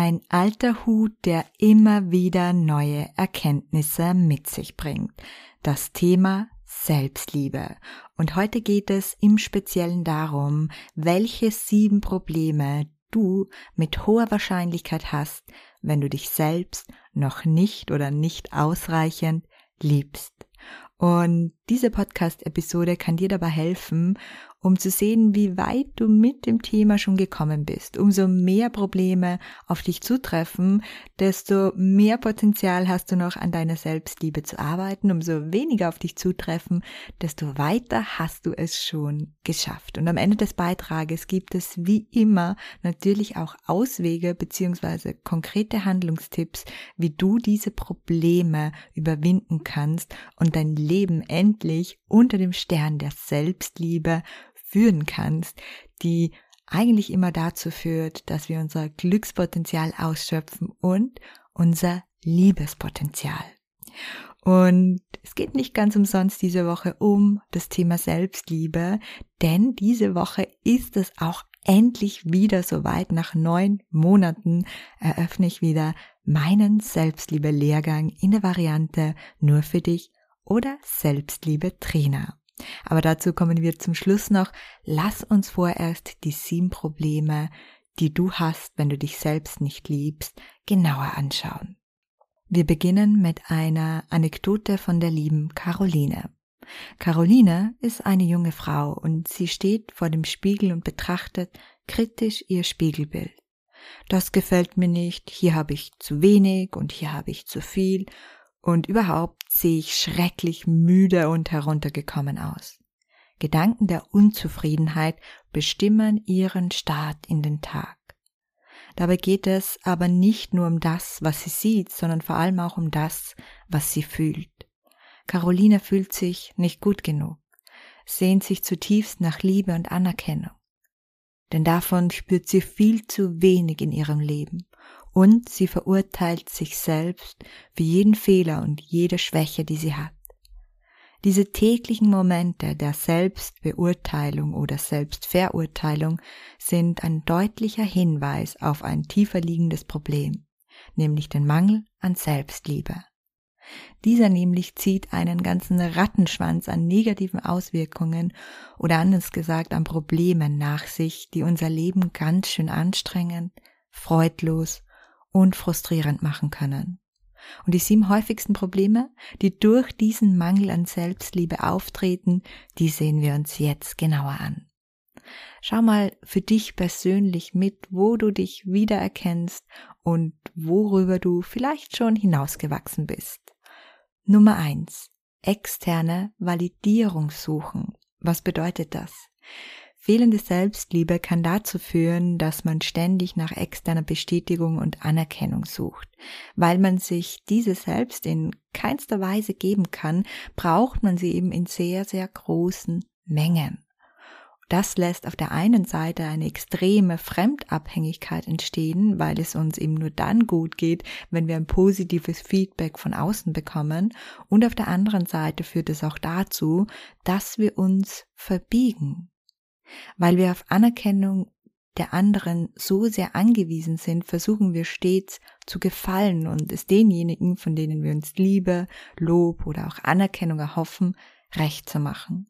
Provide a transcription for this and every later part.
Ein alter Hut, der immer wieder neue Erkenntnisse mit sich bringt. Das Thema Selbstliebe. Und heute geht es im Speziellen darum, welche sieben Probleme du mit hoher Wahrscheinlichkeit hast, wenn du dich selbst noch nicht oder nicht ausreichend liebst. Und diese Podcast-Episode kann dir dabei helfen, um zu sehen, wie weit du mit dem Thema schon gekommen bist. Umso mehr Probleme auf dich zutreffen, desto mehr Potenzial hast du noch an deiner Selbstliebe zu arbeiten. Umso weniger auf dich zutreffen, desto weiter hast du es schon geschafft. Und am Ende des Beitrages gibt es wie immer natürlich auch Auswege beziehungsweise konkrete Handlungstipps, wie du diese Probleme überwinden kannst und dein Leben endlich unter dem Stern der Selbstliebe führen kannst, die eigentlich immer dazu führt, dass wir unser Glückspotenzial ausschöpfen und unser Liebespotenzial. Und es geht nicht ganz umsonst diese Woche um das Thema Selbstliebe, denn diese Woche ist es auch endlich wieder soweit. Nach neun Monaten eröffne ich wieder meinen Selbstliebe-Lehrgang in der Variante nur für dich oder Selbstliebe-Trainer. Aber dazu kommen wir zum Schluss noch. Lass uns vorerst die sieben Probleme, die du hast, wenn du dich selbst nicht liebst, genauer anschauen. Wir beginnen mit einer Anekdote von der lieben Caroline. Caroline ist eine junge Frau und sie steht vor dem Spiegel und betrachtet kritisch ihr Spiegelbild. Das gefällt mir nicht, hier habe ich zu wenig und hier habe ich zu viel und überhaupt sehe ich schrecklich müde und heruntergekommen aus. Gedanken der Unzufriedenheit bestimmen ihren Start in den Tag. Dabei geht es aber nicht nur um das, was sie sieht, sondern vor allem auch um das, was sie fühlt. Caroline fühlt sich nicht gut genug, sehnt sich zutiefst nach Liebe und Anerkennung. Denn davon spürt sie viel zu wenig in ihrem Leben und sie verurteilt sich selbst für jeden Fehler und jede Schwäche, die sie hat. Diese täglichen Momente der Selbstbeurteilung oder Selbstverurteilung sind ein deutlicher Hinweis auf ein tiefer liegendes Problem, nämlich den Mangel an Selbstliebe. Dieser nämlich zieht einen ganzen Rattenschwanz an negativen Auswirkungen oder anders gesagt an Problemen nach sich, die unser Leben ganz schön anstrengend, freudlos und frustrierend machen können. Und die sieben häufigsten Probleme, die durch diesen Mangel an Selbstliebe auftreten, die sehen wir uns jetzt genauer an. Schau mal für dich persönlich mit, wo du dich wiedererkennst und worüber du vielleicht schon hinausgewachsen bist. Nummer eins: Externe Validierung suchen. Was bedeutet das? Fehlende Selbstliebe kann dazu führen, dass man ständig nach externer Bestätigung und Anerkennung sucht. Weil man sich diese selbst in keinster Weise geben kann, braucht man sie eben in sehr, sehr großen Mengen. Das lässt auf der einen Seite eine extreme Fremdabhängigkeit entstehen, weil es uns eben nur dann gut geht, wenn wir ein positives Feedback von außen bekommen. Und auf der anderen Seite führt es auch dazu, dass wir uns verbiegen, weil wir auf Anerkennung der anderen so sehr angewiesen sind, versuchen wir stets zu gefallen und es denjenigen, von denen wir uns Liebe, Lob oder auch Anerkennung erhoffen, recht zu machen.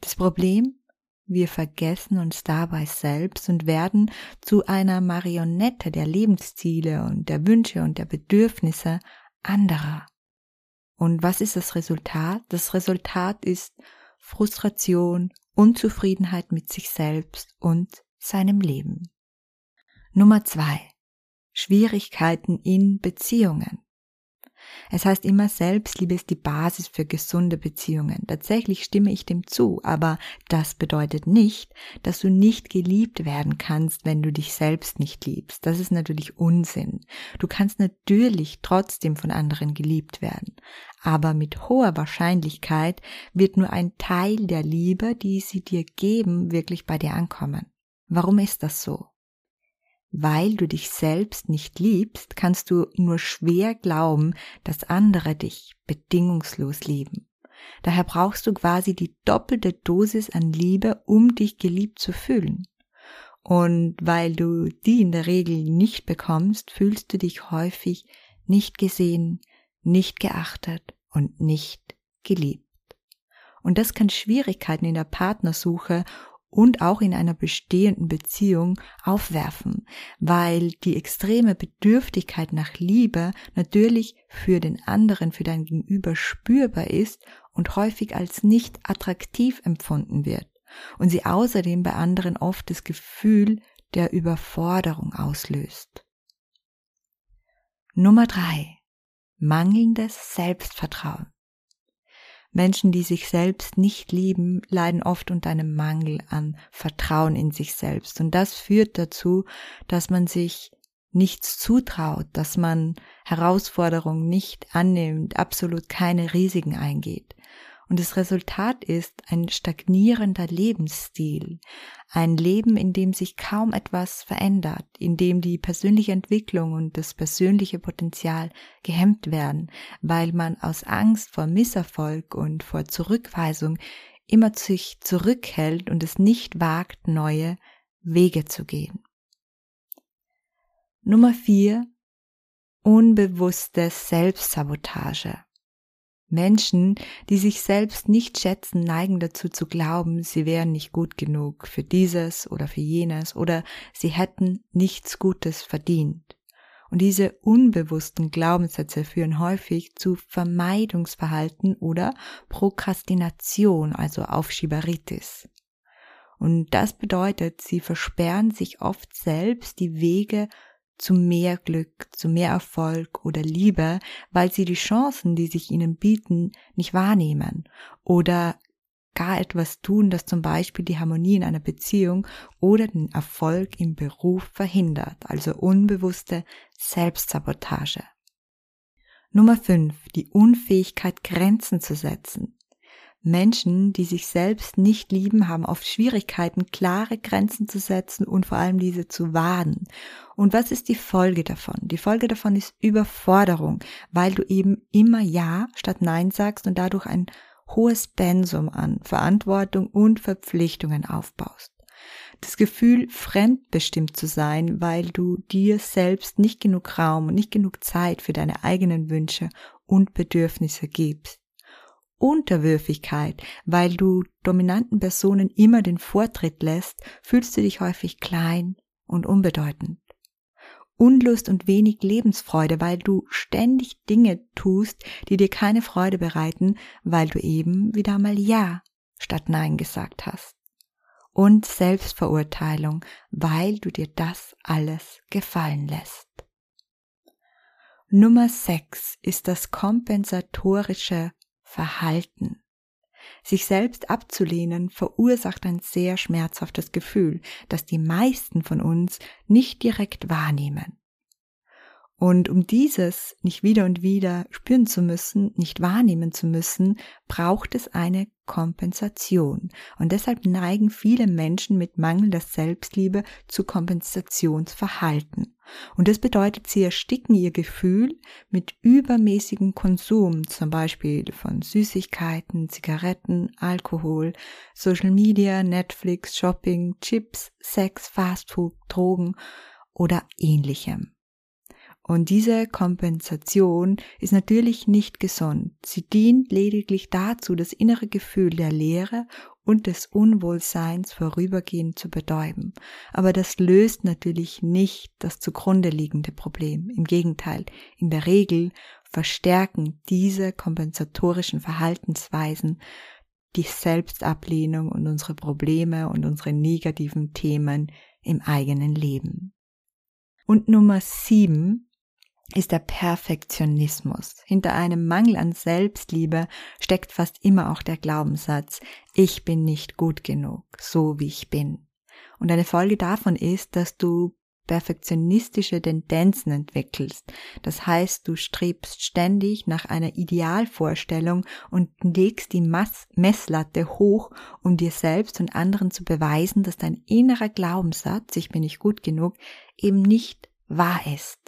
Das Problem? Wir vergessen uns dabei selbst und werden zu einer Marionette der Lebensziele und der Wünsche und der Bedürfnisse anderer. Und was ist das Resultat? Das Resultat ist Frustration, Unzufriedenheit mit sich selbst und seinem Leben. Nummer zwei. Schwierigkeiten in Beziehungen. Es heißt immer, Selbstliebe ist die Basis für gesunde Beziehungen. Tatsächlich stimme ich dem zu, aber das bedeutet nicht, dass du nicht geliebt werden kannst, wenn du dich selbst nicht liebst. Das ist natürlich Unsinn. Du kannst natürlich trotzdem von anderen geliebt werden. Aber mit hoher Wahrscheinlichkeit wird nur ein Teil der Liebe, die sie dir geben, wirklich bei dir ankommen. Warum ist das so? Weil du dich selbst nicht liebst, kannst du nur schwer glauben, dass andere dich bedingungslos lieben. Daher brauchst du quasi die doppelte Dosis an Liebe, um dich geliebt zu fühlen. Und weil du die in der Regel nicht bekommst, fühlst du dich häufig nicht gesehen, nicht geachtet und nicht geliebt. Und das kann Schwierigkeiten in der Partnersuche und auch in einer bestehenden Beziehung aufwerfen, weil die extreme Bedürftigkeit nach Liebe natürlich für den anderen, für dein Gegenüber spürbar ist und häufig als nicht attraktiv empfunden wird und sie außerdem bei anderen oft das Gefühl der Überforderung auslöst. Nummer drei: Mangelndes Selbstvertrauen. Menschen, die sich selbst nicht lieben, leiden oft unter einem Mangel an Vertrauen in sich selbst. Und das führt dazu, dass man sich nichts zutraut, dass man Herausforderungen nicht annimmt, absolut keine Risiken eingeht. Und das Resultat ist ein stagnierender Lebensstil, ein Leben, in dem sich kaum etwas verändert, in dem die persönliche Entwicklung und das persönliche Potenzial gehemmt werden, weil man aus Angst vor Misserfolg und vor Zurückweisung immer sich zurückhält und es nicht wagt, neue Wege zu gehen. Nummer vier Unbewusste Selbstsabotage. Menschen, die sich selbst nicht schätzen, neigen dazu zu glauben, sie wären nicht gut genug für dieses oder für jenes oder sie hätten nichts Gutes verdient. Und diese unbewussten Glaubenssätze führen häufig zu Vermeidungsverhalten oder Prokrastination, also Aufschieberitis. Und das bedeutet, sie versperren sich oft selbst die Wege zu mehr Glück, zu mehr Erfolg oder Liebe, weil sie die Chancen, die sich ihnen bieten, nicht wahrnehmen oder gar etwas tun, das zum Beispiel die Harmonie in einer Beziehung oder den Erfolg im Beruf verhindert, also unbewusste Selbstsabotage. Nummer 5. Die Unfähigkeit, Grenzen zu setzen. Menschen, die sich selbst nicht lieben, haben oft Schwierigkeiten, klare Grenzen zu setzen und vor allem diese zu wahren. Und was ist die Folge davon? Die Folge davon ist Überforderung, weil du eben immer Ja statt Nein sagst und dadurch ein hohes Pensum an Verantwortung und Verpflichtungen aufbaust. Das Gefühl, fremdbestimmt zu sein, weil du dir selbst nicht genug Raum und nicht genug Zeit für deine eigenen Wünsche und Bedürfnisse gibst. Unterwürfigkeit, weil du dominanten Personen immer den Vortritt lässt, fühlst du dich häufig klein und unbedeutend. Unlust und wenig Lebensfreude, weil du ständig Dinge tust, die dir keine Freude bereiten, weil du eben wieder mal Ja statt Nein gesagt hast. Und Selbstverurteilung, weil du dir das alles gefallen lässt. Nummer 6 ist das kompensatorische Verhalten. Sich selbst abzulehnen verursacht ein sehr schmerzhaftes Gefühl, das die meisten von uns nicht direkt wahrnehmen. Und um dieses nicht wieder und wieder spüren zu müssen, nicht wahrnehmen zu müssen, braucht es eine Kompensation. Und deshalb neigen viele Menschen mit mangelnder Selbstliebe zu Kompensationsverhalten. Und das bedeutet, sie ersticken ihr Gefühl mit übermäßigem Konsum, zum Beispiel von Süßigkeiten, Zigaretten, Alkohol, Social Media, Netflix, Shopping, Chips, Sex, Fastfood, Drogen oder ähnlichem. Und diese Kompensation ist natürlich nicht gesund. Sie dient lediglich dazu, das innere Gefühl der Leere und des Unwohlseins vorübergehend zu betäuben. Aber das löst natürlich nicht das zugrunde liegende Problem. Im Gegenteil, in der Regel verstärken diese kompensatorischen Verhaltensweisen die Selbstablehnung und unsere Probleme und unsere negativen Themen im eigenen Leben. Und Nummer sieben ist der Perfektionismus. Hinter einem Mangel an Selbstliebe steckt fast immer auch der Glaubenssatz, ich bin nicht gut genug, so wie ich bin. Und eine Folge davon ist, dass du perfektionistische Tendenzen entwickelst. Das heißt, du strebst ständig nach einer Idealvorstellung und legst die Mass Messlatte hoch, um dir selbst und anderen zu beweisen, dass dein innerer Glaubenssatz, ich bin nicht gut genug, eben nicht wahr ist.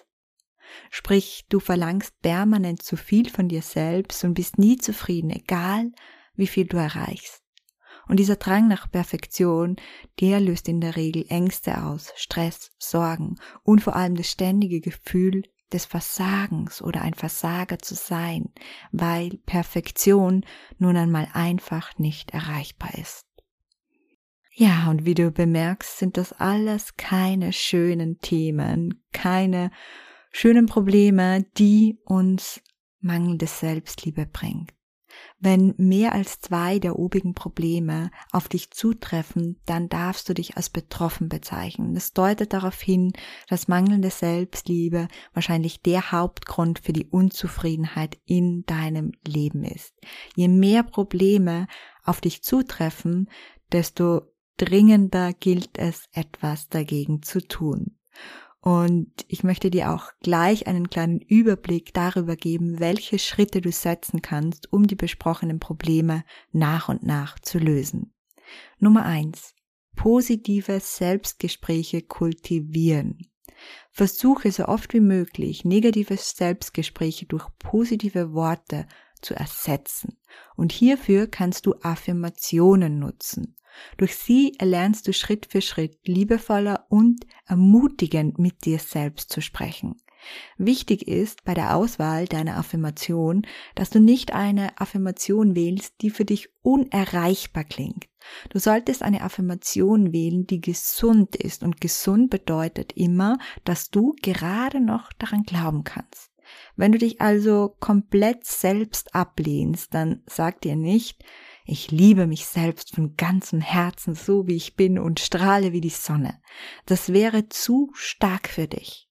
Sprich, du verlangst permanent zu viel von dir selbst und bist nie zufrieden, egal wie viel du erreichst. Und dieser Drang nach Perfektion, der löst in der Regel Ängste aus, Stress, Sorgen und vor allem das ständige Gefühl des Versagens oder ein Versager zu sein, weil Perfektion nun einmal einfach nicht erreichbar ist. Ja, und wie du bemerkst, sind das alles keine schönen Themen, keine schönen Probleme, die uns mangelnde Selbstliebe bringt. Wenn mehr als zwei der obigen Probleme auf dich zutreffen, dann darfst du dich als betroffen bezeichnen. Das deutet darauf hin, dass mangelnde Selbstliebe wahrscheinlich der Hauptgrund für die Unzufriedenheit in deinem Leben ist. Je mehr Probleme auf dich zutreffen, desto dringender gilt es, etwas dagegen zu tun. Und ich möchte dir auch gleich einen kleinen Überblick darüber geben, welche Schritte du setzen kannst, um die besprochenen Probleme nach und nach zu lösen. Nummer eins: Positive Selbstgespräche kultivieren. Versuche so oft wie möglich negative Selbstgespräche durch positive Worte zu ersetzen. Und hierfür kannst du Affirmationen nutzen. Durch sie erlernst du Schritt für Schritt liebevoller und ermutigend mit dir selbst zu sprechen. Wichtig ist bei der Auswahl deiner Affirmation, dass du nicht eine Affirmation wählst, die für dich unerreichbar klingt. Du solltest eine Affirmation wählen, die gesund ist und gesund bedeutet immer, dass du gerade noch daran glauben kannst. Wenn du dich also komplett selbst ablehnst, dann sag dir nicht, ich liebe mich selbst von ganzem Herzen so wie ich bin und strahle wie die Sonne. Das wäre zu stark für dich.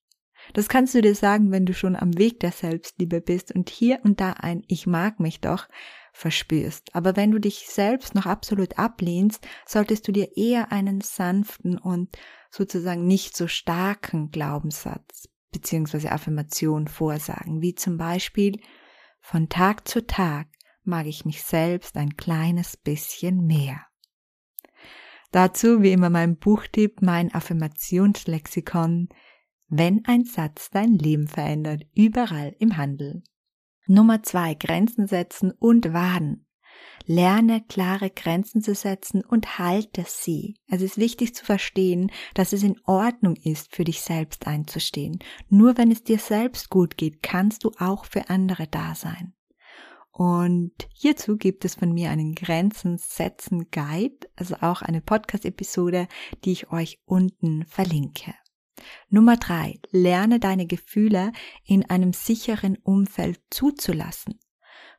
Das kannst du dir sagen, wenn du schon am Weg der Selbstliebe bist und hier und da ein Ich mag mich doch verspürst. Aber wenn du dich selbst noch absolut ablehnst, solltest du dir eher einen sanften und sozusagen nicht so starken Glaubenssatz bzw. Affirmation vorsagen, wie zum Beispiel von Tag zu Tag mag ich mich selbst ein kleines bisschen mehr. Dazu wie immer mein Buchtipp, mein Affirmationslexikon, wenn ein Satz dein Leben verändert, überall im Handel. Nummer zwei, Grenzen setzen und wahren. Lerne klare Grenzen zu setzen und halte sie. Es ist wichtig zu verstehen, dass es in Ordnung ist, für dich selbst einzustehen. Nur wenn es dir selbst gut geht, kannst du auch für andere da sein. Und hierzu gibt es von mir einen Grenzen setzen Guide, also auch eine Podcast-Episode, die ich euch unten verlinke. Nummer drei, lerne deine Gefühle in einem sicheren Umfeld zuzulassen.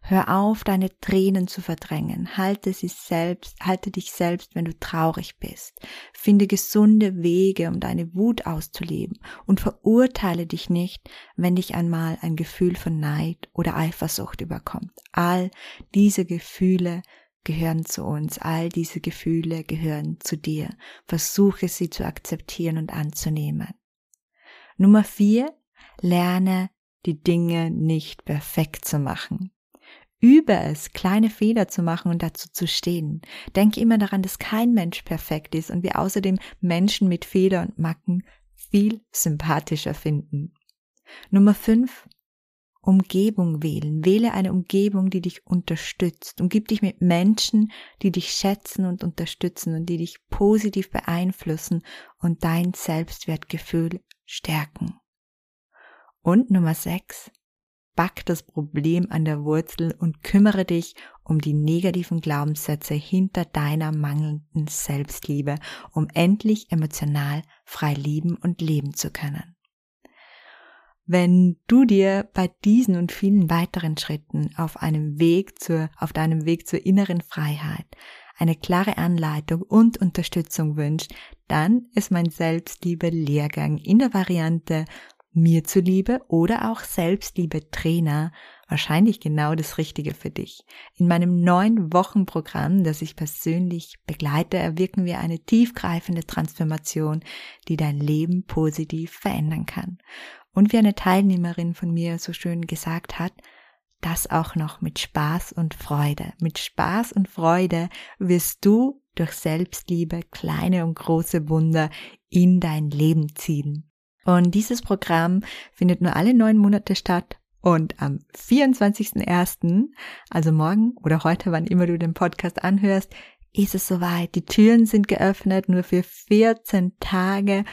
Hör auf, deine Tränen zu verdrängen. Halte sie selbst, halte dich selbst, wenn du traurig bist. Finde gesunde Wege, um deine Wut auszuleben und verurteile dich nicht, wenn dich einmal ein Gefühl von Neid oder Eifersucht überkommt. All diese Gefühle gehören zu uns. All diese Gefühle gehören zu dir. Versuche sie zu akzeptieren und anzunehmen. Nummer vier, lerne die Dinge nicht perfekt zu machen. Übe es, kleine Fehler zu machen und dazu zu stehen. Denke immer daran, dass kein Mensch perfekt ist und wir außerdem Menschen mit Fehler und Macken viel sympathischer finden. Nummer 5. Umgebung wählen. Wähle eine Umgebung, die dich unterstützt. Umgib dich mit Menschen, die dich schätzen und unterstützen und die dich positiv beeinflussen und dein Selbstwertgefühl stärken. Und Nummer 6 back das Problem an der Wurzel und kümmere dich um die negativen Glaubenssätze hinter deiner mangelnden Selbstliebe, um endlich emotional frei lieben und leben zu können. Wenn du dir bei diesen und vielen weiteren Schritten auf einem Weg zur, auf deinem Weg zur inneren Freiheit eine klare Anleitung und Unterstützung wünscht, dann ist mein Selbstliebe Lehrgang in der Variante mir zuliebe oder auch Selbstliebe Trainer wahrscheinlich genau das Richtige für dich. In meinem neun Wochen Programm, das ich persönlich begleite, erwirken wir eine tiefgreifende Transformation, die dein Leben positiv verändern kann. Und wie eine Teilnehmerin von mir so schön gesagt hat, das auch noch mit Spaß und Freude. Mit Spaß und Freude wirst du durch Selbstliebe kleine und große Wunder in dein Leben ziehen. Und dieses Programm findet nur alle neun Monate statt und am 24.01., also morgen oder heute, wann immer du den Podcast anhörst, ist es soweit. Die Türen sind geöffnet, nur für 14 Tage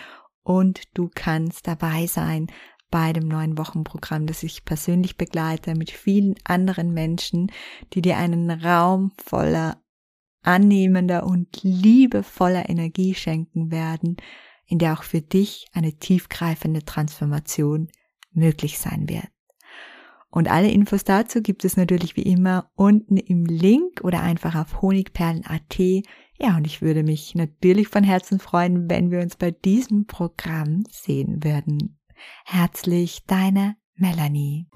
und du kannst dabei sein bei dem neuen Wochenprogramm, das ich persönlich begleite mit vielen anderen Menschen, die dir einen Raum voller annehmender und liebevoller Energie schenken werden, in der auch für dich eine tiefgreifende Transformation möglich sein wird. Und alle Infos dazu gibt es natürlich wie immer unten im Link oder einfach auf honigperlen.at. Ja, und ich würde mich natürlich von Herzen freuen, wenn wir uns bei diesem Programm sehen würden. Herzlich deine Melanie.